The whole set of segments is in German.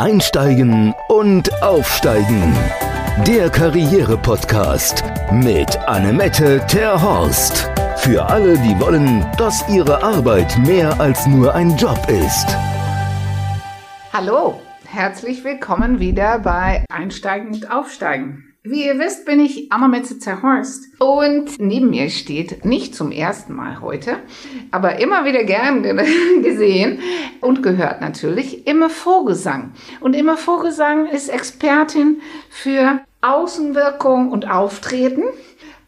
Einsteigen und Aufsteigen. Der Karriere-Podcast mit Annemette Terhorst. Für alle, die wollen, dass ihre Arbeit mehr als nur ein Job ist. Hallo, herzlich willkommen wieder bei Einsteigen und Aufsteigen. Wie ihr wisst, bin ich Annemette Terhorst und neben mir steht nicht zum ersten Mal heute, aber immer wieder gern gesehen und gehört natürlich Imme Vogelsang. Und Imme Vogelsang ist Expertin für Außenwirkung und Auftreten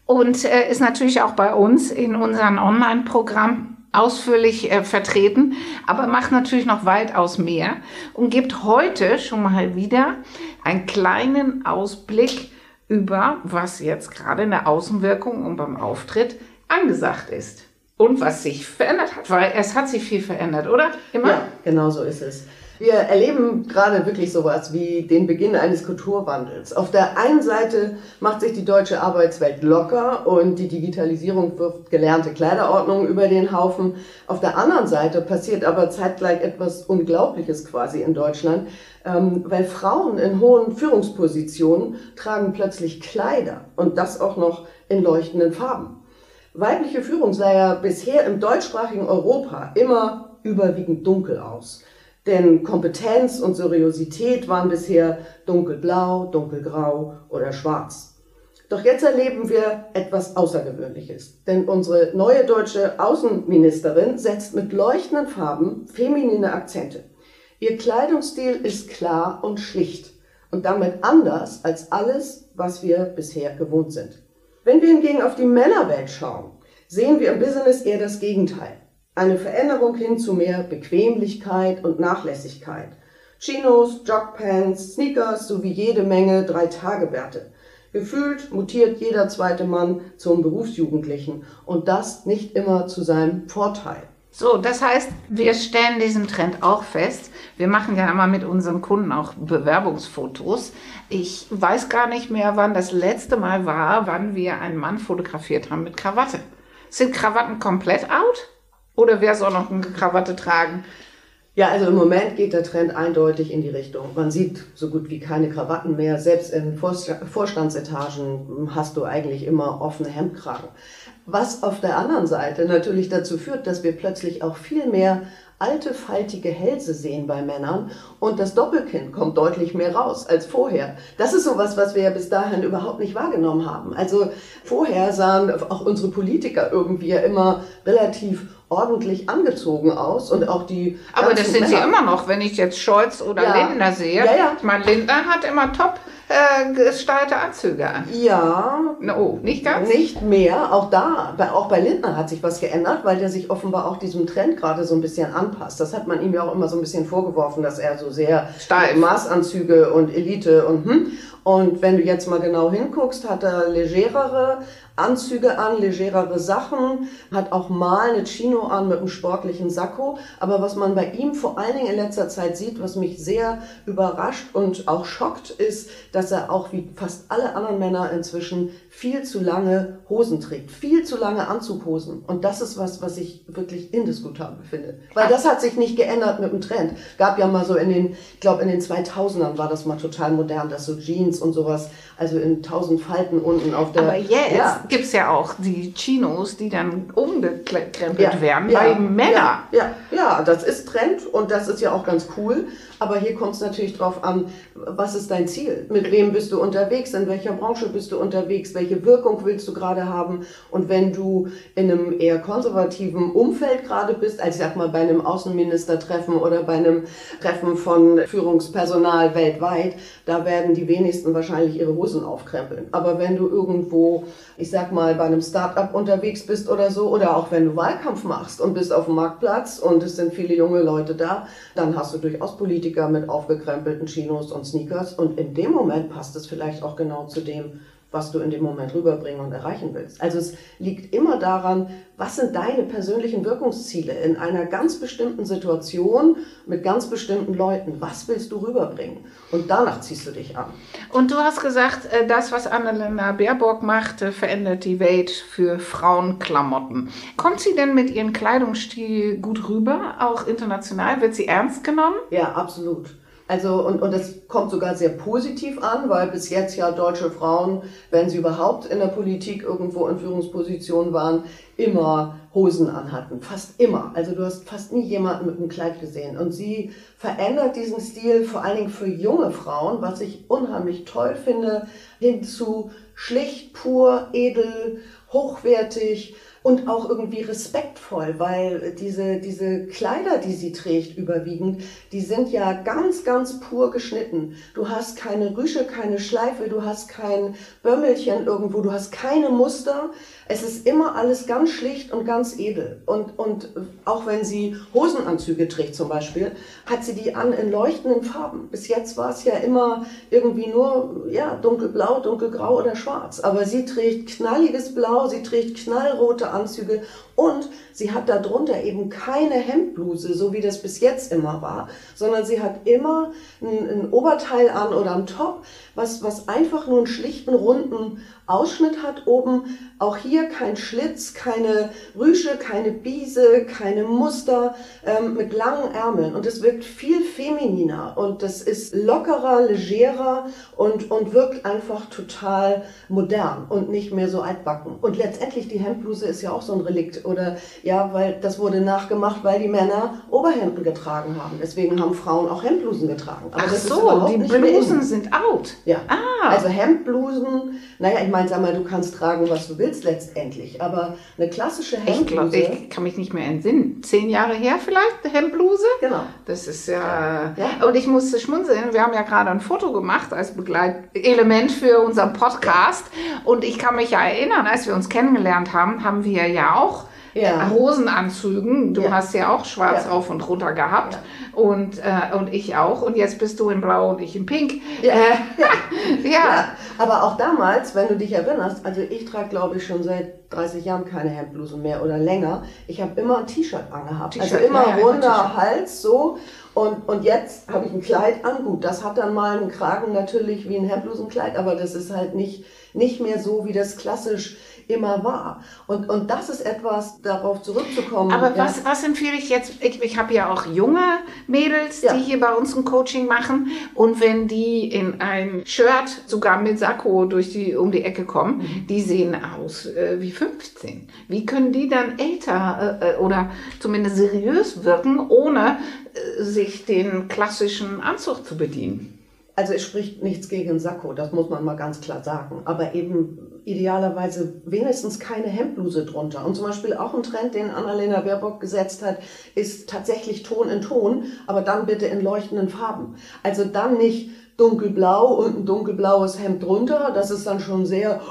und äh, ist natürlich auch bei uns in unserem Online-Programm ausführlich äh, vertreten, aber macht natürlich noch weitaus mehr und gibt heute schon mal wieder einen kleinen Ausblick über, was jetzt gerade in der Außenwirkung und beim Auftritt angesagt ist. Und was sich verändert hat, weil es hat sich viel verändert, oder? Immer? Ja, genau so ist es. Wir erleben gerade wirklich sowas wie den Beginn eines Kulturwandels. Auf der einen Seite macht sich die deutsche Arbeitswelt locker und die Digitalisierung wirft gelernte Kleiderordnungen über den Haufen. Auf der anderen Seite passiert aber zeitgleich etwas Unglaubliches quasi in Deutschland, ähm, weil Frauen in hohen Führungspositionen tragen plötzlich Kleider und das auch noch in leuchtenden Farben. Weibliche Führung sah ja bisher im deutschsprachigen Europa immer überwiegend dunkel aus. Denn Kompetenz und Seriosität waren bisher dunkelblau, dunkelgrau oder schwarz. Doch jetzt erleben wir etwas Außergewöhnliches. Denn unsere neue deutsche Außenministerin setzt mit leuchtenden Farben feminine Akzente. Ihr Kleidungsstil ist klar und schlicht und damit anders als alles, was wir bisher gewohnt sind. Wenn wir hingegen auf die Männerwelt schauen, sehen wir im Business eher das Gegenteil. Eine Veränderung hin zu mehr Bequemlichkeit und Nachlässigkeit. Chinos, Jogpants, Sneakers sowie jede Menge Drei-Tage-Werte. Gefühlt mutiert jeder zweite Mann zum Berufsjugendlichen und das nicht immer zu seinem Vorteil. So, das heißt, wir stellen diesen Trend auch fest. Wir machen ja immer mit unseren Kunden auch Bewerbungsfotos. Ich weiß gar nicht mehr, wann das letzte Mal war, wann wir einen Mann fotografiert haben mit Krawatte. Sind Krawatten komplett out? Oder wer soll noch eine Krawatte tragen? Ja, also im Moment geht der Trend eindeutig in die Richtung. Man sieht so gut wie keine Krawatten mehr. Selbst in Vorstandsetagen hast du eigentlich immer offene Hemdkragen. Was auf der anderen Seite natürlich dazu führt, dass wir plötzlich auch viel mehr alte, faltige Hälse sehen bei Männern und das Doppelkinn kommt deutlich mehr raus als vorher. Das ist sowas, was wir ja bis dahin überhaupt nicht wahrgenommen haben. Also vorher sahen auch unsere Politiker irgendwie ja immer relativ ordentlich angezogen aus und auch die. Aber das sind Männer. sie immer noch, wenn ich jetzt Scholz oder ja. Lindner sehe. Ja, ja. Ich meine, Lindner hat immer top äh, gestaltete Anzüge an. Ja. Oh, nicht ganz? Nicht mehr. Auch da, auch bei Lindner hat sich was geändert, weil der sich offenbar auch diesem Trend gerade so ein bisschen anpasst. Das hat man ihm ja auch immer so ein bisschen vorgeworfen, dass er so sehr Steif. Maßanzüge und Elite und hm. Und wenn du jetzt mal genau hinguckst, hat er legerere Anzüge an, legerere Sachen, hat auch mal eine Chino an mit einem sportlichen Sakko. Aber was man bei ihm vor allen Dingen in letzter Zeit sieht, was mich sehr überrascht und auch schockt, ist, dass er auch wie fast alle anderen Männer inzwischen viel zu lange Hosen trägt, viel zu lange Anzughosen. Und das ist was, was ich wirklich indiskutabel finde. Weil das hat sich nicht geändert mit dem Trend. Gab ja mal so in den, ich glaube in den 2000ern war das mal total modern, dass so Jeans und sowas, also in tausend Falten unten auf der... Aber jetzt ja. Gibt es ja auch die Chinos, die dann umgekrempelt ja, werden ja, bei Männern. Ja, ja, ja, das ist Trend und das ist ja auch ganz cool. Aber hier kommt es natürlich drauf an, was ist dein Ziel? Mit wem bist du unterwegs? In welcher Branche bist du unterwegs? Welche Wirkung willst du gerade haben? Und wenn du in einem eher konservativen Umfeld gerade bist, als ich sag mal bei einem Außenministertreffen oder bei einem Treffen von Führungspersonal weltweit, da werden die wenigsten wahrscheinlich ihre Hosen aufkrempeln. Aber wenn du irgendwo, ich sag mal, bei einem Start-up unterwegs bist oder so, oder auch wenn du Wahlkampf machst und bist auf dem Marktplatz und es sind viele junge Leute da, dann hast du durchaus Politiker Politiker mit aufgekrempelten Chinos und Sneakers. Und in dem Moment passt es vielleicht auch genau zu dem, was du in dem Moment rüberbringen und erreichen willst. Also es liegt immer daran, was sind deine persönlichen Wirkungsziele in einer ganz bestimmten Situation mit ganz bestimmten Leuten. Was willst du rüberbringen? Und danach ziehst du dich an. Und du hast gesagt, äh, das, was Annalena Baerbock macht, äh, verändert die Welt für Frauenklamotten. Kommt sie denn mit ihrem Kleidungsstil gut rüber, auch international? Wird sie ernst genommen? Ja, absolut. Also, und, und das kommt sogar sehr positiv an, weil bis jetzt ja deutsche Frauen, wenn sie überhaupt in der Politik irgendwo in Führungspositionen waren, immer Hosen anhatten. Fast immer. Also du hast fast nie jemanden mit einem Kleid gesehen. Und sie verändert diesen Stil vor allen Dingen für junge Frauen, was ich unheimlich toll finde, hin zu schlicht, pur, edel, hochwertig und auch irgendwie respektvoll, weil diese, diese Kleider, die sie trägt, überwiegend, die sind ja ganz, ganz pur geschnitten. Du hast keine Rüsche, keine Schleife, du hast kein Bömmelchen irgendwo, du hast keine Muster. Es ist immer alles ganz schlicht und ganz edel. Und, und auch wenn sie Hosenanzüge trägt zum Beispiel, hat sie die an in leuchtenden Farben. Bis jetzt war es ja immer irgendwie nur ja, dunkelblau, dunkelgrau oder schwarz. Aber sie trägt knalliges Blau, sie trägt knallrote Anzüge und sie hat darunter eben keine Hemdbluse, so wie das bis jetzt immer war, sondern sie hat immer ein, ein Oberteil an oder ein Top, was, was einfach nur einen schlichten, runden Ausschnitt hat oben. Auch hier kein Schlitz, keine Rüsche, keine Biese, keine Muster, ähm, mit langen Ärmeln. Und es wirkt viel femininer und das ist lockerer, legerer und, und wirkt einfach total modern und nicht mehr so altbacken. Und letztendlich die Hemdbluse ist ja auch so ein Relikt oder ja, weil das wurde nachgemacht, weil die Männer Oberhemden getragen haben. Deswegen haben Frauen auch Hemdblusen getragen. Aber Ach so, die Blusen sind out. Ja. Ah. Also Hemdblusen, naja, ich meine, sag mal, du kannst tragen, was du willst letztendlich, aber eine klassische Hemdbluse. Ich, glaub, ich kann mich nicht mehr entsinnen. Zehn Jahre her vielleicht, Hemdbluse? Genau. Das ist ja, ja. Und ich musste schmunzeln. Wir haben ja gerade ein Foto gemacht als Begleitelement für unseren Podcast. Und ich kann mich ja erinnern, als wir uns kennengelernt haben, haben wir ja auch ja. Hosenanzügen. Du ja. hast ja auch schwarz ja. rauf und runter gehabt. Und, äh, und ich auch. Und jetzt bist du in blau und ich in pink. Ja. Äh, ja. Aber auch damals, wenn du dich erinnerst, also ich trage, glaube ich, schon seit 30 Jahren keine Hemdblusen mehr oder länger. Ich habe immer ein T-Shirt angehabt. Also immer runder Hals, so. Und, und jetzt habe ich ein Kleid an. Gut, das hat dann mal einen Kragen natürlich wie ein Hemdblusenkleid, aber das ist halt nicht, nicht mehr so, wie das klassisch immer war. Und, und das ist etwas, darauf zurückzukommen. Aber ja. was, was empfehle ich jetzt? Ich, ich habe ja auch junge Mädels, ja. die hier bei uns ein Coaching machen. Und wenn die in ein Shirt, sogar mit Sakko, durch die, um die Ecke kommen, mhm. die sehen aus äh, wie 15. Wie können die dann älter äh, äh, oder zumindest seriös wirken, ohne äh, sich den klassischen Anzug zu bedienen? Also es spricht nichts gegen Sakko, das muss man mal ganz klar sagen. Aber eben idealerweise wenigstens keine Hemdbluse drunter. Und zum Beispiel auch ein Trend, den Annalena Baerbock gesetzt hat, ist tatsächlich Ton in Ton, aber dann bitte in leuchtenden Farben. Also dann nicht dunkelblau und ein dunkelblaues Hemd drunter. Das ist dann schon sehr,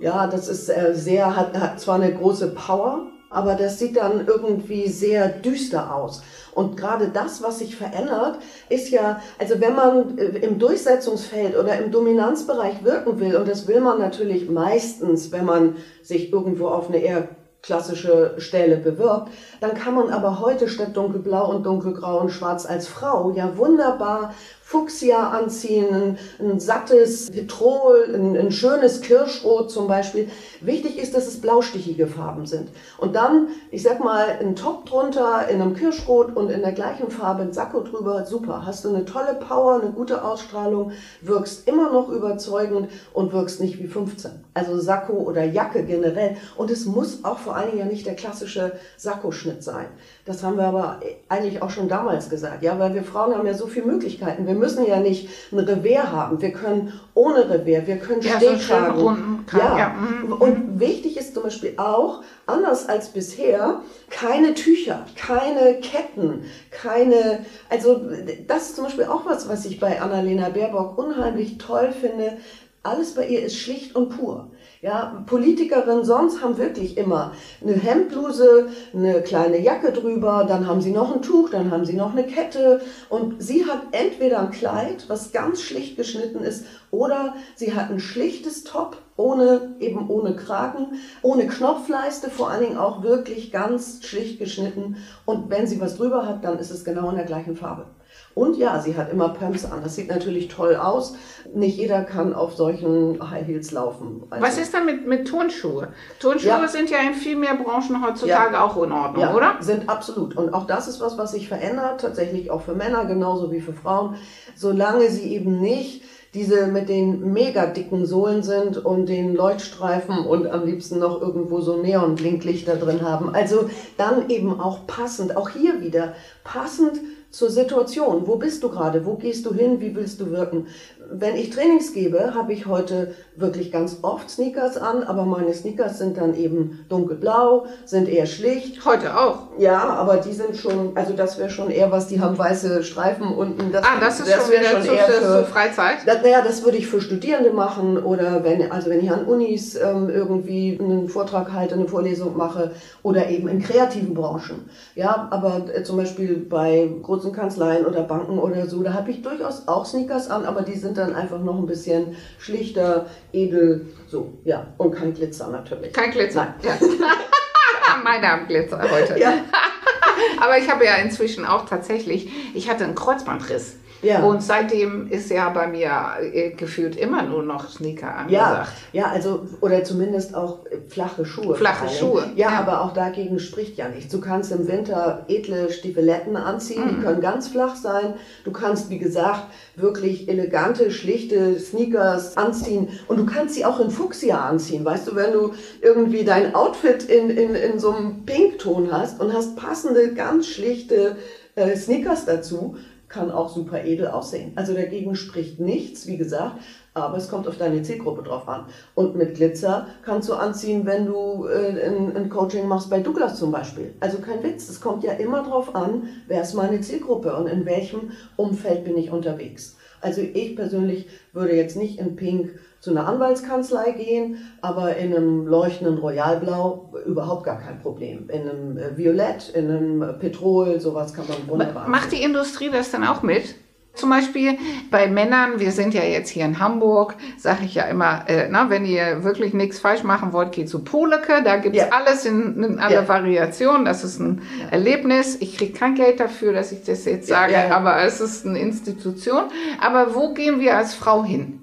ja, das ist äh, sehr, hat, hat zwar eine große Power, aber das sieht dann irgendwie sehr düster aus. Und gerade das, was sich verändert, ist ja, also wenn man äh, im Durchsetzungsfeld oder im Dominanzbereich wirken will, und das will man natürlich meistens, wenn man sich irgendwo auf eine eher klassische Stelle bewirbt, dann kann man aber heute statt dunkelblau und dunkelgrau und schwarz als Frau ja wunderbar Fuchsia anziehen, ein, ein sattes Petrol, ein, ein, schönes Kirschrot zum Beispiel. Wichtig ist, dass es blaustichige Farben sind. Und dann, ich sag mal, ein Top drunter in einem Kirschrot und in der gleichen Farbe ein Sakko drüber, super. Hast du eine tolle Power, eine gute Ausstrahlung, wirkst immer noch überzeugend und wirkst nicht wie 15. Also Sakko oder Jacke generell. Und es muss auch vor allen Dingen ja nicht der klassische Sakkoschnitt sein. Das haben wir aber eigentlich auch schon damals gesagt, ja, weil wir Frauen haben ja so viele Möglichkeiten. Wir müssen ja nicht ein Revers haben. Wir können ohne Revers, wir können ja, Stehkragen. So ja. ja. Mhm. Und wichtig ist zum Beispiel auch, anders als bisher, keine Tücher, keine Ketten, keine, also das ist zum Beispiel auch was, was ich bei Annalena Baerbock unheimlich toll finde. Alles bei ihr ist schlicht und pur. Ja, Politikerinnen sonst haben wirklich immer eine Hemdbluse, eine kleine Jacke drüber, dann haben sie noch ein Tuch, dann haben sie noch eine Kette und sie hat entweder ein Kleid, was ganz schlicht geschnitten ist, Oder sie hat ein schlichtes Top, ohne, eben ohne Kragen, ohne Knopfleiste, vor allen Dingen auch wirklich ganz schlicht geschnitten. Und wenn sie was drüber hat, dann ist es genau in der gleichen Farbe. Und ja, sie hat immer Pumps an. Das sieht natürlich toll aus. Nicht jeder kann auf solchen High Heels laufen. Also Was ist dann mit, mit Turnschuhe? Turnschuhe ja. sind ja in viel mehr Branchen heutzutage ja. auch in Ordnung, ja, oder? Sind absolut. Und auch das ist was, was sich verändert, tatsächlich auch für Männer genauso wie für Frauen. Solange sie eben nicht diese mit den mega dicken Sohlen sind und den Leuchtstreifen und am liebsten noch irgendwo so Neon-Blinklichter drin haben. Also dann eben auch passend, auch hier wieder passend zur Situation. Wo bist du gerade? Wo gehst du hin? Wie willst du wirken? Wenn ich Trainings gebe, habe ich heute wirklich ganz oft Sneakers an, aber meine Sneakers sind dann eben dunkelblau, sind eher schlicht. Heute auch? Ja, aber die sind schon, also das wäre schon eher was, die haben weiße Streifen unten. Das, ah, das ist das schon wieder schon eher für, Freizeit? Das, naja, das würde ich für Studierende machen oder wenn, also wenn ich an Unis ähm, irgendwie einen Vortrag halte, eine Vorlesung mache oder eben in kreativen Branchen. Ja, aber äh, zum Beispiel bei großen Kanzleien oder Banken oder so, da habe ich durchaus auch Sneakers an, aber die sind dann einfach noch ein bisschen schlichter, edel, so, ja. Und kein Glitzer natürlich. Kein Glitzer. Ja. Meine haben Glitzer heute. Ja. Aber ich habe ja inzwischen auch tatsächlich, ich hatte einen Kreuzbandriss. Ja. Und seitdem ist ja bei mir äh, gefühlt immer nur noch Sneaker angesagt. Ja, ja also, oder zumindest auch flache Schuhe. Flache Schuhe. Ja, ja, aber auch dagegen spricht ja nichts. Du kannst im Winter edle Stiefeletten anziehen, mhm. die können ganz flach sein. Du kannst, wie gesagt, wirklich elegante, schlichte Sneakers anziehen. Und du kannst sie auch in Fuchsia anziehen. Weißt du, wenn du irgendwie dein Outfit in, in, in so einem Pinkton hast und hast passende, ganz schlichte äh, Sneakers dazu, kann auch super edel aussehen. Also dagegen spricht nichts, wie gesagt, aber es kommt auf deine Zielgruppe drauf an. Und mit Glitzer kannst du anziehen, wenn du äh, ein, ein, Coaching machst bei Douglas zum Beispiel. Also kein Witz, es kommt ja immer drauf an, wer ist meine Zielgruppe und in welchem Umfeld bin ich unterwegs. Also ich persönlich würde jetzt nicht in Pink zu einer Anwaltskanzlei gehen, aber in einem leuchtenden Royalblau überhaupt gar kein Problem. In einem äh, Violett, in einem Petrol, sowas kann man wunderbar. Macht die Industrie das dann auch mit? Zum Beispiel bei Männern, wir sind ja jetzt hier in Hamburg, sage ich ja immer, äh, na, wenn ihr wirklich nichts falsch machen wollt, geht zu Poleke, da gibt's ja. alles in, in aller ja. Variation, das ist ein ja. Erlebnis. Ich kriege kein Geld dafür, dass ich das jetzt sage, aber es ist eine Institution. Aber wo gehen wir als Frau hin?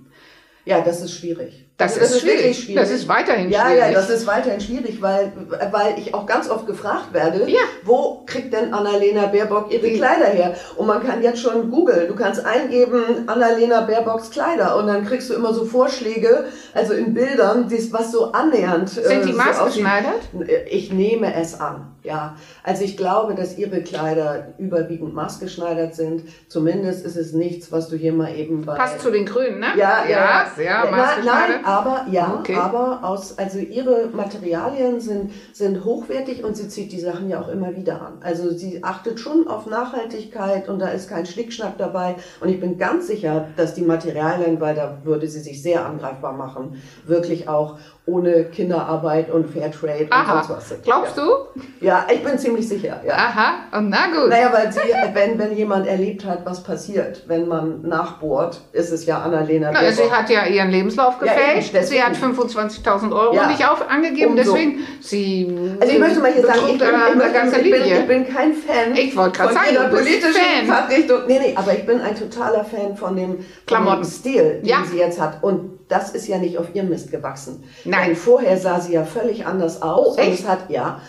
Ja, das ist schwierig. Das, das, ist, schwierig. schwierig. Das ist weiterhin ja, schwierig. Ja, ja, das ist weiterhin schwierig, weil, weil ich auch ganz oft gefragt werde, ja. wo kriegt denn Annalena Baerbock ihre Kleider her? Und man kann jetzt schon googeln. Du kannst eingeben Annalena Baerbocks Kleider und dann kriegst du immer so Vorschläge, also in Bildern, was so annähernd. Sind die äh, maßgeschneidert? So ich nehme es an. Ja, also ich glaube, dass ihre Kleider überwiegend maßgeschneidert sind. Zumindest ist es nichts, was du hier mal eben bei. Passt zu den Grünen, ne? Ja, ja, ja sehr maßgeschneidert. Nein, aber ja, okay. aber aus, also ihre Materialien sind, sind hochwertig und sie zieht die Sachen ja auch immer wieder an. Also sie achtet schon auf Nachhaltigkeit und da ist kein Schnickschnack dabei. Und ich bin ganz sicher, dass die Materialien, weil da würde sie sich sehr angreifbar machen, wirklich auch ohne Kinderarbeit und Fairtrade Aha. und sonst was. Glaubst ja. du? Ja, ich bin ziemlich sicher. Ja. Aha, und na gut. Naja, weil sie, wenn, wenn jemand erlebt hat, was passiert, wenn man nachbohrt, ist es ja Annalena. Na, sie hat ja ihren Lebenslauf gefälscht. Ja, sie hat 25.000 Euro ja. nicht auf, angegeben, Umso. deswegen sie. Also ich möchte mal hier sagen, ich bin, ich, möchte, ich, bin, ich bin kein Fan. Ich wollte gerade sagen, du politischen Fan. Fahrtrichtung. Nee, nee, aber ich bin ein totaler Fan von dem, von Stil, den ja. sie jetzt hat. Und das ist ja nicht auf ihrem Mist gewachsen. Nein. Denn vorher sah sie ja völlig anders aus. Oh, echt? Und es hat, ja,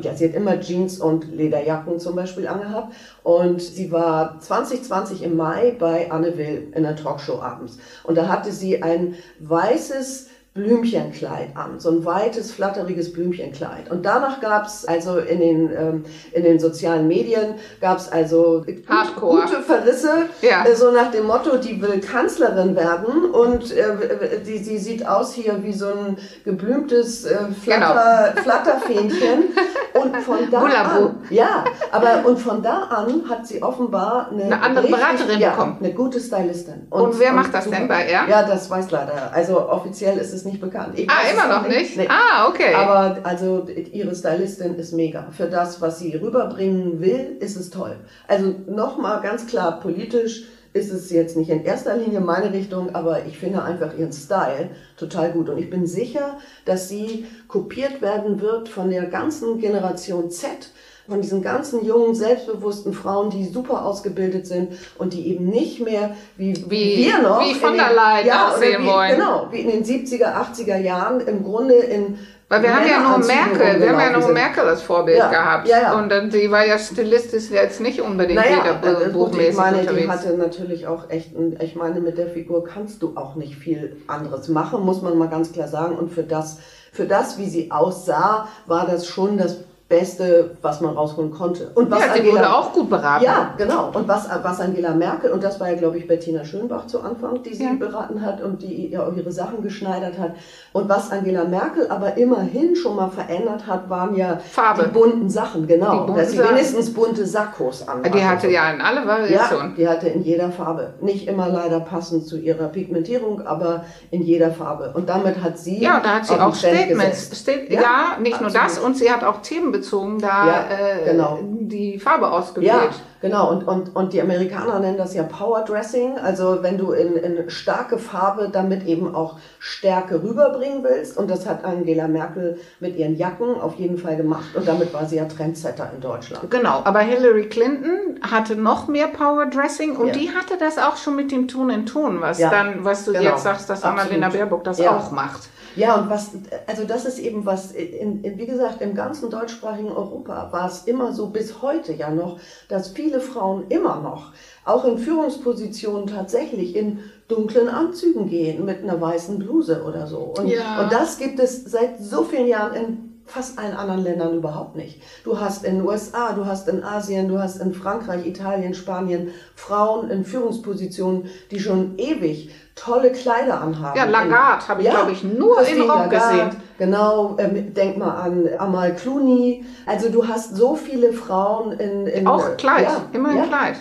ja, sie hat immer Jeans und Lederjacken zum Beispiel angehabt. Und sie war 2020 im Mai bei Anne Will in der Talkshow abends. Und da hatte sie ein weißes, Blümchenkleid an, so ein weites, flatteriges Blümchenkleid. Und danach gab es also in den, ähm, in den sozialen Medien, gab es also Hardcore. gute Verrisse, ja. äh, so nach dem Motto, die will Kanzlerin werden und äh, die, die sieht aus hier wie so ein geblümtes äh, Flatter, genau. Flatterfähnchen. und von da an, ja, aber und von da an hat sie offenbar eine, eine andere richtig, Beraterin ja, bekommen. Eine gute Stylistin. Und, und wer und macht das super. denn bei ihr? Ja, das weiß leider. Also offiziell ist es nicht bekannt. Ich ah, immer noch nicht? nicht? Ah, okay. Aber also ihre Stylistin ist mega. Für das, was sie rüberbringen will, ist es toll. Also nochmal ganz klar politisch ist es jetzt nicht in erster Linie meine Richtung, aber ich finde einfach ihren Style total gut. Und ich bin sicher, dass sie kopiert werden wird von der ganzen Generation Z, von diesen ganzen jungen, selbstbewussten Frauen, die super ausgebildet sind und die eben nicht mehr wie, Wie- wir noch. wie von der Leyen ja, aussehen wie, wollen. Genau, wie in den 70er, 80er Jahren im Grunde in Weil wir haben ja nur Merkel, wir haben ja nur. Merkel als Vorbild Ja, gehabt. ja, ja. Und dann, die war ja stilistisch jetzt nicht unbedingt Naja, wieder äh, ich meine, die unterwegs. hatte natürlich auch echt, ich meine, mit der Figur kannst du auch nicht viel anderes machen, muss man mal ganz klar sagen. Und für das, für das, wie sie aussah, war das schon das Beste, was man rausholen konnte. Und was ja, sie wurde auch gut beraten. ja, genau. Und was, was Angela Merkel, und das war ja, glaube ich, Bettina Schönbach zu Anfang, die sie Ja. beraten hat und die ja auch ihre Sachen geschneidert hat. Und was Angela Merkel aber immerhin schon mal verändert hat, waren ja Farbe. die bunten Sachen, genau. Die dass sie wenigstens bunte Sakkos an Die hatte ja in alle ja, Variationen. die hatte in jeder Farbe. Nicht immer leider passend zu ihrer Pigmentierung, aber in jeder Farbe. Und damit hat sie. Ja, da hat sie auch Statements. Stat ja, Ja, nicht nur absolut. das, und sie hat auch themenbezogen da Ja, äh, genau. die Farbe ausgewählt. Ja, genau. Und, und, und die Amerikaner nennen das ja Power Dressing. Also wenn du in, in starke Farbe damit eben auch Stärke rüberbringen willst. Und das hat Angela Merkel mit ihren Jacken auf jeden Fall gemacht. Und damit war sie ja Trendsetter in Deutschland. Genau, aber Hillary Clinton hatte noch mehr Power Dressing und Ja. die hatte das auch schon mit dem Ton in Ton, was Ja, dann, was du genau. jetzt sagst, dass Annalena Absolut. Baerbock das auch macht. Ja, und was, also das ist eben was, in, in, wie gesagt, im ganzen deutschsprachigen Europa war es immer so, bis heute ja noch, dass viele Frauen immer noch, auch in Führungspositionen tatsächlich in dunklen Anzügen gehen, mit einer weißen Bluse oder so. Und, Ja. und das gibt es seit so vielen Jahren in fast allen anderen Ländern überhaupt nicht. Du hast in den USA, du hast in Asien, du hast in Frankreich, Italien, Spanien Frauen in Führungspositionen, die schon ewig tolle Kleider anhaben. Ja, Lagarde habe ich, glaube ich, nur im Raum gesehen. Genau, ähm, denk mal an Amal Clooney. Also du hast so viele Frauen in... in Auch Kleid, ja, immer ja. Kleid.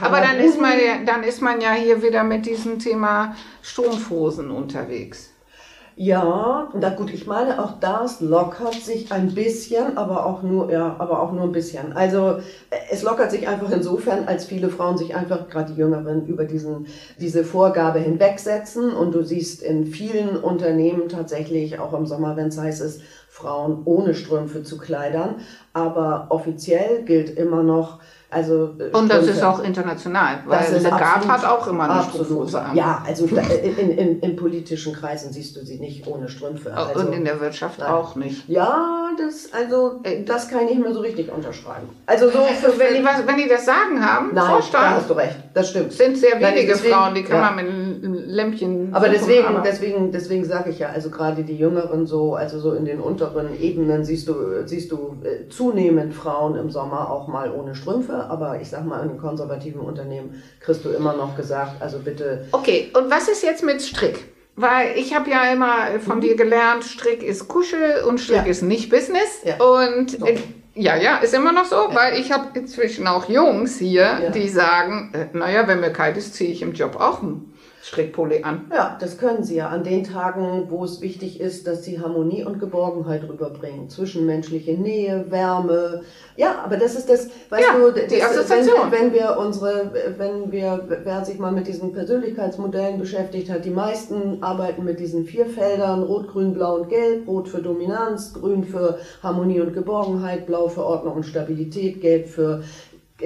Aber dann ist, man ja, dann ist man ja hier wieder mit diesem Thema Strumpfhosen unterwegs. Ja, na gut, ich meine, auch das lockert sich ein bisschen, aber auch nur, ja, aber auch nur ein bisschen. Also äh, es lockert sich einfach insofern, als viele Frauen sich einfach, gerade die Jüngeren, über diesen, diese Vorgabe hinwegsetzen. Und du siehst in vielen Unternehmen tatsächlich, auch im Sommer, wenn es heiß ist, Frauen ohne Strümpfe zu kleidern. Aber offiziell gilt immer noch, also äh, Und das ist auch international, weil Lagarde absolut- hat auch immer eine absolut. Strumpfhose an. Ja, also da, in, in, in politischen Kreisen siehst du sie nicht ohne Strümpfe. Also, Und in der Wirtschaft Nein. auch nicht. ja, das, also, das kann ich nicht mehr so richtig unterschreiben. Also so für, Wenn die, was, wenn die das Sagen haben, Nein, Vorstand, da hast du recht, das stimmt. sind sehr wenige Frauen, die kann ja. man mit einem Lämpchen Aber deswegen, aber- deswegen, deswegen sage ich ja, also gerade die Jüngeren so, also so in den unteren Ebenen siehst du, siehst du äh, zunehmend Frauen im Sommer auch mal ohne Strümpfe, aber ich sag mal, in den konservativen Unternehmen kriegst du immer noch gesagt, also bitte Okay, und was ist jetzt mit Strick? Weil ich habe ja immer von dir gelernt, Strick ist Kuschel und Strick Mhm. Ja. ist nicht Business. Ja. Und So. äh, ja, ja, ist immer noch so, weil ich habe inzwischen auch Jungs hier, Ja. die sagen, äh, naja, wenn mir kalt ist, ziehe ich im Job auch einen Strickpulli an. Ja, das können sie ja an den Tagen, wo es wichtig ist, dass sie Harmonie und Geborgenheit rüberbringen. Zwischenmenschliche Nähe, Wärme. Ja, aber das ist das, weißt Ja, du, die das, Assoziation. wenn, wenn wir unsere, wenn wir, wer sich mal mit diesen Persönlichkeitsmodellen beschäftigt hat, die meisten arbeiten mit diesen vier Feldern, Rot, Grün, Blau und Gelb, Rot für Dominanz, Grün für Harmonie und Geborgenheit, Blau für Ordnung und Stabilität, Gelb für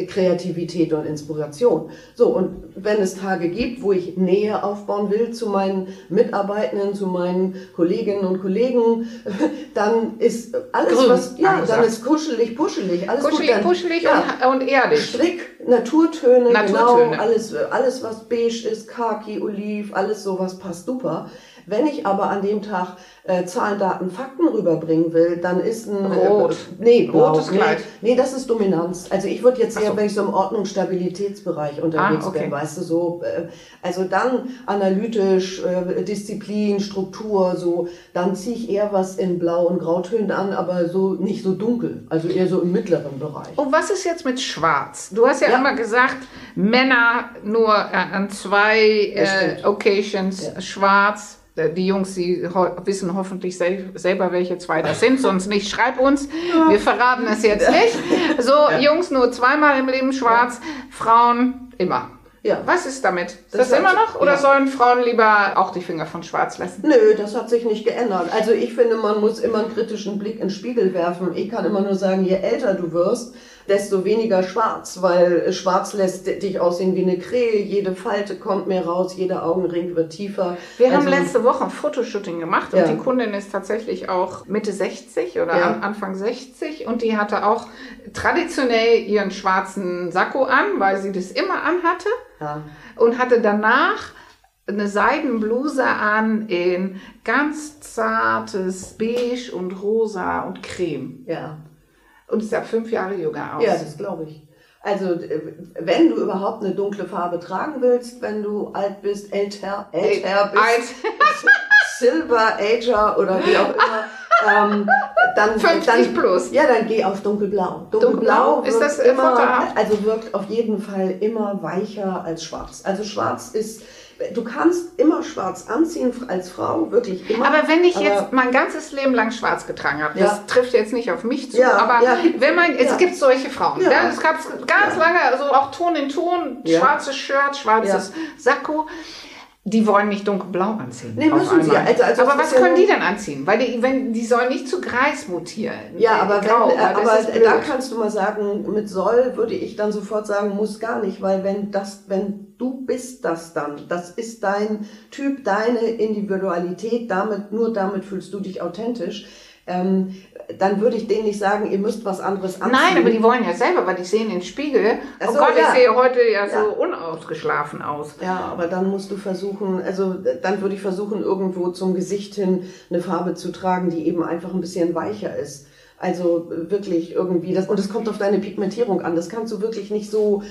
Kreativität und Inspiration. So, und wenn es Tage gibt, wo ich Nähe aufbauen will zu meinen Mitarbeitenden, zu meinen Kolleginnen und Kollegen, dann ist alles, Grün was, ja, dann ist kuschelig, puschelig, alles Kuschelig, gut. Dann, puschelig ja, und, und erdig. Strick, Naturtöne, Naturtöne. genau, alles, alles, was beige ist, Khaki, Oliv, alles sowas passt super. Wenn ich aber an dem Tag äh, Zahlen, Daten, Fakten rüberbringen will, dann ist ein Rot. Äh, nee, blau, Rotes nee, Kleid. nee, das ist Dominanz. Also ich würde jetzt eher, so. wenn ich so im Ordnungsstabilitätsbereich unterwegs Ah, okay. bin, weißt du, so, äh, also dann analytisch, äh, Disziplin, Struktur, so, dann ziehe ich eher was in Blau- und Grautönen an, aber so nicht so dunkel, also eher so im mittleren Bereich. Und was ist jetzt mit Schwarz? Du hast ja, Ja. immer gesagt, Männer nur äh, an zwei äh. Occasions Ja. schwarz. Äh, Die Jungs, die ho wissen hoffentlich sel selber, welche zwei das sind, sonst nicht. Schreib uns, wir verraten es jetzt nicht. So, Jungs nur zweimal im Leben schwarz, Frauen immer. Ja. Was ist damit? Ist Das das, immer noch? Oder ja. sollen Frauen lieber auch die Finger von schwarz lassen? Nö, das hat sich nicht geändert. Also ich finde, man muss immer einen kritischen Blick in den Spiegel werfen. Ich kann immer nur sagen, je älter du wirst, desto weniger schwarz, weil schwarz lässt dich aussehen wie eine Krähe, jede Falte kommt mehr raus, jeder Augenring wird tiefer. Wir haben Also- letzte Woche ein Fotoshooting gemacht und Ja. die Kundin ist tatsächlich auch Mitte 60 oder Ja. an- Anfang 60 und die hatte auch traditionell ihren schwarzen Sakko an, weil sie das immer anhatte Ja. und hatte danach eine Seidenbluse an in ganz zartes Beige und Rosa und Creme. Ja. Und es sah fünf Jahre jünger aus. Ja, das glaube ich. Also, äh, wenn du überhaupt eine dunkle Farbe tragen willst, wenn du alt bist, älter, älter bist. Silver Ager oder wie auch immer, ähm, dann, 50 dann, plus. Ja, dann geh auf dunkelblau. Dunkelblau? Ist wirkt das, immer, vorteilhaft? also wirkt auf jeden Fall immer weicher als schwarz. Also schwarz ist, du kannst immer schwarz anziehen als Frau, wirklich immer. Aber wenn ich Aber- jetzt mein ganzes Leben lang schwarz getragen habe, das Ja. trifft jetzt nicht auf mich zu, Ja, aber ja. wenn man, es gibt solche Frauen, es gab ganz lange, also auch Ton in Ton, schwarzes Shirt, schwarzes Sakko, die wollen nicht dunkelblau anziehen. Nee, müssen sie. Also- also aber was können die denn anziehen? Weil die, wenn, die sollen nicht zu Greis mutieren. Ja, aber, Grau, wenn, äh, aber da kannst du mal sagen, mit soll würde ich dann sofort sagen, muss gar nicht, weil wenn das, wenn du bist das dann, das ist dein Typ, deine Individualität, damit, nur damit fühlst du dich authentisch, ähm, dann würde ich denen nicht sagen, ihr müsst was anderes anziehen. Nein, aber die wollen ja selber, weil die sehen den Spiegel. Oh so, Gott, ja. ich sehe heute ja, Ja. so unausgeschlafen aus. Ja, aber dann musst du versuchen, also äh, dann würde ich versuchen, irgendwo zum Gesicht hin eine Farbe zu tragen, die eben einfach ein bisschen weicher ist. Also äh, wirklich irgendwie das und es kommt auf deine Pigmentierung an. Das kannst du wirklich nicht so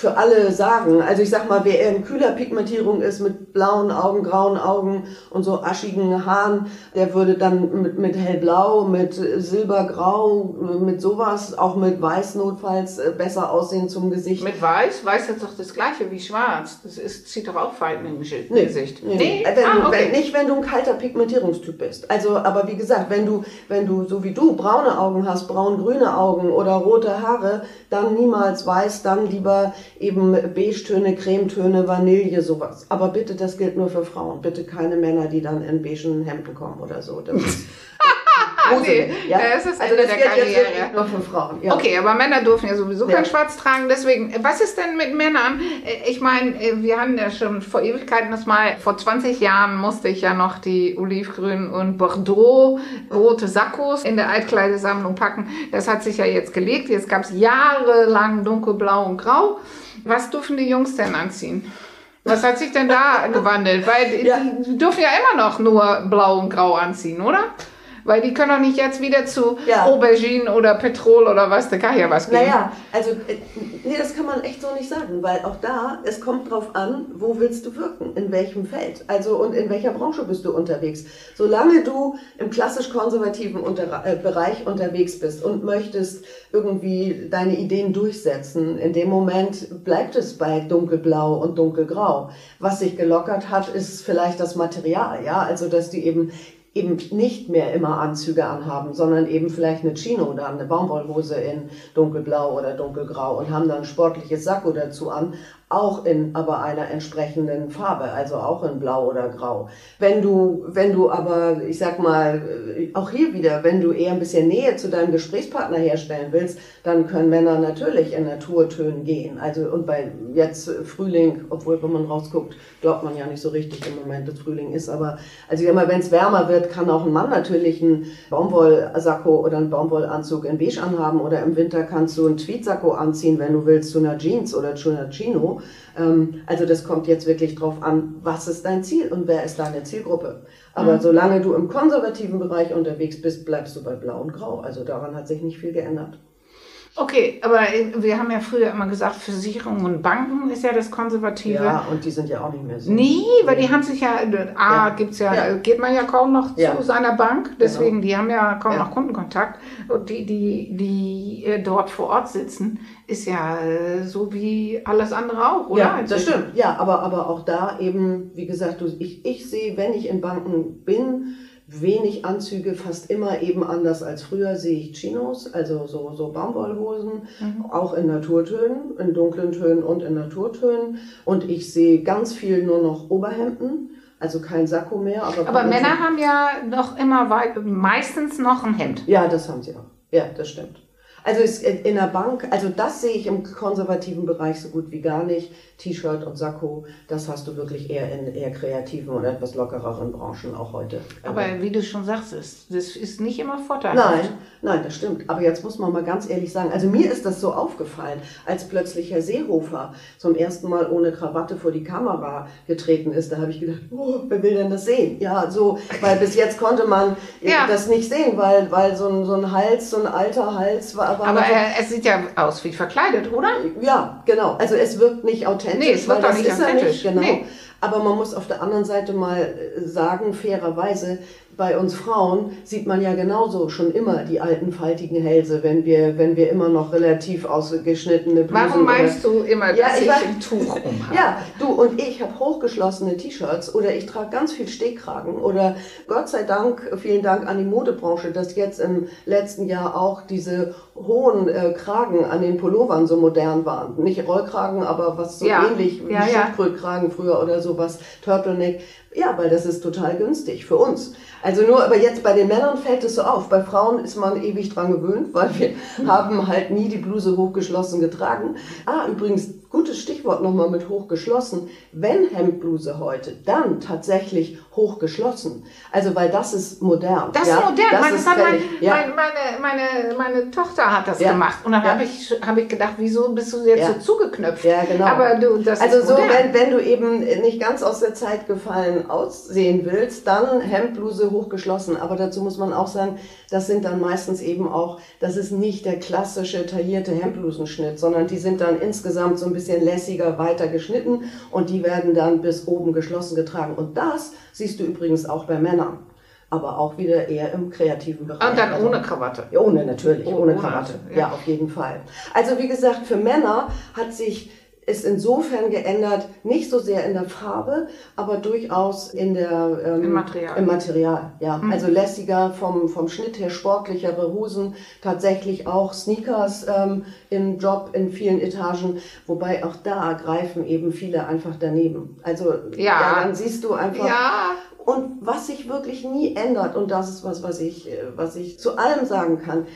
für alle sagen. Also ich sag mal, wer eher in kühler Pigmentierung ist mit blauen Augen, grauen Augen und so aschigen Haaren, der würde dann mit, mit hellblau, mit äh, silbergrau, äh, mit sowas, auch mit weiß notfalls äh, besser aussehen zum Gesicht. Mit weiß, weiß ist doch das gleiche wie schwarz. Das ist, zieht doch auch Falten im Gesicht. Nee, Gesicht. nee, nee. Wenn, Ah, okay. wenn, nicht, wenn du ein kalter Pigmentierungstyp bist. Also, aber wie gesagt, wenn du, wenn du so wie du braune Augen hast, braun-grüne Augen oder rote Haare, dann niemals weiß, dann lieber eben Beige-Töne, Cremetöne, Vanille, sowas. Aber bitte, das gilt nur für Frauen. Bitte keine Männer, die dann in beigen Hemden kommen oder so. Das gruselig, nee, das ist also Ende das der jetzt Karriere. wirklich nur für Frauen. Ja. Okay, aber Männer dürfen ja sowieso Ja. kein Schwarz tragen. Deswegen, was ist denn mit Männern? Äh, Ich meine, äh, wir hatten ja schon vor Ewigkeiten das mal, vor 20 Jahren musste ich ja noch die olivgrünen und Bordeaux rote Sakkos in der Altkleidesammlung packen. Das hat sich ja jetzt gelegt. Jetzt gab es jahrelang dunkelblau und grau. Was dürfen die Jungs denn anziehen? Was hat sich denn da gewandelt? Weil Ja. die dürfen ja immer noch nur blau und grau anziehen, oder? Weil die können doch nicht jetzt wieder zu Ja. Aubergine oder Petrol oder was, da kann ja was geben. Naja, also äh, nee, das kann man echt so nicht sagen, weil auch da, es kommt drauf an, wo willst du wirken, in welchem Feld, also und in welcher Branche bist du unterwegs. Solange du im klassisch konservativen unter äh, Bereich unterwegs bist und möchtest irgendwie deine Ideen durchsetzen, in dem Moment bleibt es bei dunkelblau und dunkelgrau. Was sich gelockert hat, ist vielleicht das Material, ja, also dass die eben eben nicht mehr immer Anzüge anhaben, sondern eben vielleicht eine Chino oder eine Baumwollhose in dunkelblau oder dunkelgrau und haben dann sportliches Sakko dazu an, auch in aber einer entsprechenden Farbe, also auch in blau oder grau. Wenn du, wenn du aber, ich sag mal, äh, auch hier wieder, wenn du eher ein bisschen Nähe zu deinem Gesprächspartner herstellen willst, dann können Männer natürlich in Naturtönen gehen. Also, und bei jetzt Frühling, obwohl, wenn man rausguckt, glaubt man ja nicht so richtig im Moment, dass Frühling ist, aber, also, immer wenn es wärmer wird, kann auch ein Mann natürlich einen Baumwollsakko oder einen Baumwollanzug in beige anhaben oder im Winter kannst du einen Tweetsacko anziehen, wenn du willst, zu einer Jeans oder zu einer Chino. Ähm, also das kommt jetzt wirklich drauf an, was ist dein Ziel und wer ist deine Zielgruppe. Aber Mhm. solange du im konservativen Bereich unterwegs bist, bleibst du bei Blau und Grau. Also daran hat sich nicht viel geändert. Okay, aber äh, wir haben ja früher immer gesagt, Versicherungen und Banken ist ja das Konservative. Ja, und die sind ja auch nicht mehr so. Nee, weil die haben sich ja, A, Ja. gibt's ja, Ja. geht man ja kaum noch Ja. zu seiner Bank, deswegen, die haben ja kaum noch Kundenkontakt. Und die, die, die äh, dort vor Ort sitzen, ist ja äh, so wie alles andere auch, oder? Ja, das stimmt. Ja, aber, aber auch da eben, wie gesagt, ich, ich sehe, wenn ich in Banken bin, wenig Anzüge, fast immer eben anders als früher sehe ich Chinos, also so, so Baumwollhosen, mhm. auch in Naturtönen, in dunklen Tönen und in Naturtönen. Und ich sehe ganz viel nur noch Oberhemden. Also kein Sakko mehr. Aber, aber Männer haben ja noch immer meistens noch ein Hemd. Ja, das haben sie auch. Ja, das stimmt. Also in der Bank, also das sehe ich im konservativen Bereich so gut wie gar nicht. T-Shirt und Sakko, das hast du wirklich eher in eher kreativen und etwas lockereren Branchen auch heute. Aber wie du schon sagst, das ist nicht immer vorteilhaft. Nein, nein, das stimmt. Aber jetzt muss man mal ganz ehrlich sagen, also mir ist das so aufgefallen, als plötzlich Herr Seehofer zum ersten Mal ohne Krawatte vor die Kamera getreten ist. Da habe ich gedacht, oh, wer will denn das sehen? Ja, so, weil bis jetzt konnte man ja. das nicht sehen, weil, weil so, ein, so ein Hals, so ein alter Hals war. Aber, aber er, es sieht ja aus wie verkleidet, oder? Ja, genau. Also es wirkt nicht authentisch authentisch, nee, es wird weil das nicht er nicht, genau. Nee. Aber man muss auf der anderen Seite mal äh, sagen, fairerweise, bei uns Frauen sieht man ja genauso schon immer die alten faltigen Hälse, wenn wir, wenn wir immer noch relativ ausgeschnittene Blusen Warum meinst du immer, ja, dass ich, ich ein Tuch umhabe? Ja, du und ich habe hochgeschlossene T-Shirts oder ich trage ganz viel Stehkragen oder Gott sei Dank, vielen Dank an die Modebranche, dass jetzt im letzten Jahr auch diese hohen äh, Kragen an den Pullovern so modern waren. Nicht Rollkragen, aber was so ja. ähnlich wie ja, Schildkrötkragen früher oder sowas, Turtleneck. Ja, weil das ist total günstig für uns. Also nur, aber jetzt bei den Männern fällt es so auf. Bei Frauen ist man ewig dran gewöhnt, weil wir haben halt nie die Bluse hochgeschlossen getragen. Ah, übrigens, gutes Stichwort nochmal mit hochgeschlossen. Wenn Hemdbluse heute, dann tatsächlich hochgeschlossen. Also, weil das ist modern. Das ja? ist modern. Das, ist mein, ja. meine, meine, meine, meine, Tochter hat das ja. gemacht. Und dann habe ich, hab ich gedacht, wieso bist du jetzt so zugeknöpft? Ja, genau. Aber du, das also so, wenn, wenn du eben nicht ganz aus der Zeit gefallen aussehen willst, dann Hemdbluse hochgeschlossen. Aber dazu muss man auch sagen, das sind dann meistens eben auch, das ist nicht der klassische taillierte Hemdblusenschnitt, sondern die sind dann insgesamt so ein bisschen lässiger weiter geschnitten und die werden dann bis oben geschlossen getragen. Und das siehst du übrigens auch bei Männern aber auch wieder eher im kreativen Bereich. Und dann also, ohne Krawatte. Ja, ohne natürlich, oh, ohne, ohne Krawatte. Ja. ja. auf jeden Fall. Also wie gesagt, für Männer hat sich ist insofern geändert, nicht so sehr in der Farbe, aber durchaus in der, ähm, Im Material. Im Material, ja. Mhm. Also lässiger vom, vom Schnitt her, sportlichere Hosen, tatsächlich auch Sneakers ähm, im Job in vielen Etagen, wobei auch da greifen eben viele einfach daneben. Also ja, ja dann siehst du einfach. Ja. Und was sich wirklich nie ändert, und das ist was, was ich, äh, was ich zu allem sagen kann,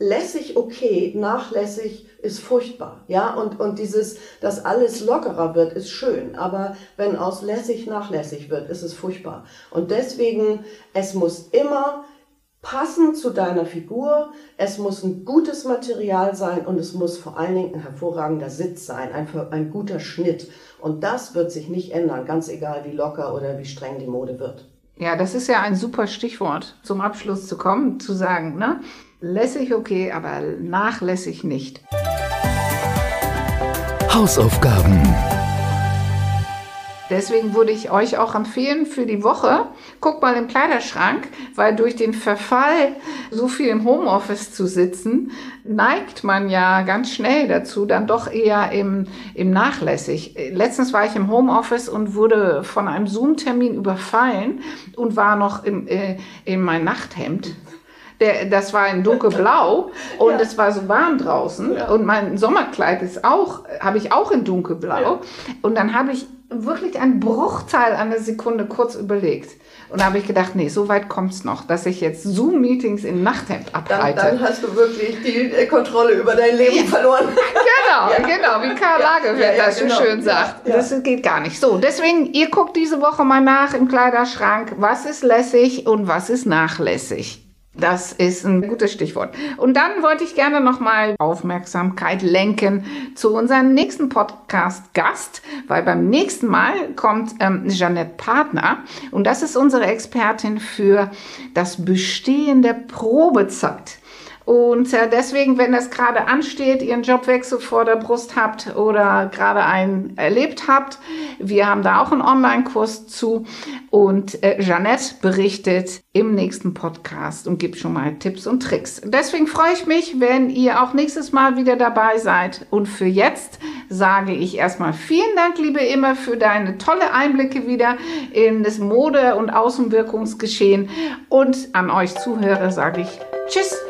lässig okay, nachlässig ist furchtbar, ja, und, und dieses, dass alles lockerer wird, ist schön, aber wenn aus lässig nachlässig wird, ist es furchtbar. Und deswegen, es muss immer passen zu deiner Figur, es muss ein gutes Material sein und es muss vor allen Dingen ein hervorragender Sitz sein, ein, ein guter Schnitt. Und das wird sich nicht ändern, ganz egal wie locker oder wie streng die Mode wird. Ja, das ist ja ein super Stichwort, zum Abschluss zu kommen, zu sagen, ne? Lässig okay, aber nachlässig nicht. Hausaufgaben. Deswegen würde ich euch auch empfehlen für die Woche, guckt mal im Kleiderschrank, weil durch den Verfall, so viel im Homeoffice zu sitzen, neigt man ja ganz schnell dazu, dann doch eher im, im Nachlässig. Letztens war ich im Homeoffice und wurde von einem Zoom-Termin überfallen und war noch im, äh, in mein Nachthemd der, das war in dunkelblau und ja. es war so warm draußen ja. und mein Sommerkleid ist auch, habe ich auch in dunkelblau ja. und dann habe ich wirklich einen Bruchteil der Sekunde kurz überlegt. Und da habe ich gedacht, nee, so weit kommt es noch, dass ich jetzt Zoom-Meetings in Nachthemd abhalte. Dann, dann, hast du wirklich die äh, Kontrolle über dein Leben verloren. genau, genau, wie Karl Lagerfeld ja, das so genau. schön sagt. Das geht gar nicht. So, deswegen, ihr guckt diese Woche mal nach im Kleiderschrank, was ist lässig und was ist nachlässig. Das ist ein gutes Stichwort. Und dann wollte ich gerne nochmal Aufmerksamkeit lenken zu unserem nächsten Podcast-Gast, weil beim nächsten Mal kommt ähm, Jeanette Partner und das ist unsere Expertin für das Bestehen der Probezeit. Und äh, deswegen, wenn das gerade ansteht, ihr einen Jobwechsel vor der Brust habt oder gerade einen erlebt habt, wir haben da auch einen Online-Kurs zu. Und äh, Jeanette berichtet im nächsten Podcast und gibt schon mal Tipps und Tricks. Deswegen freue ich mich, wenn ihr auch nächstes Mal wieder dabei seid. Und für jetzt sage ich erstmal vielen Dank, liebe Immer, für deine tolle Einblicke wieder in das Mode- und Außenwirkungsgeschehen. Und an euch Zuhörer sage ich Tschüss.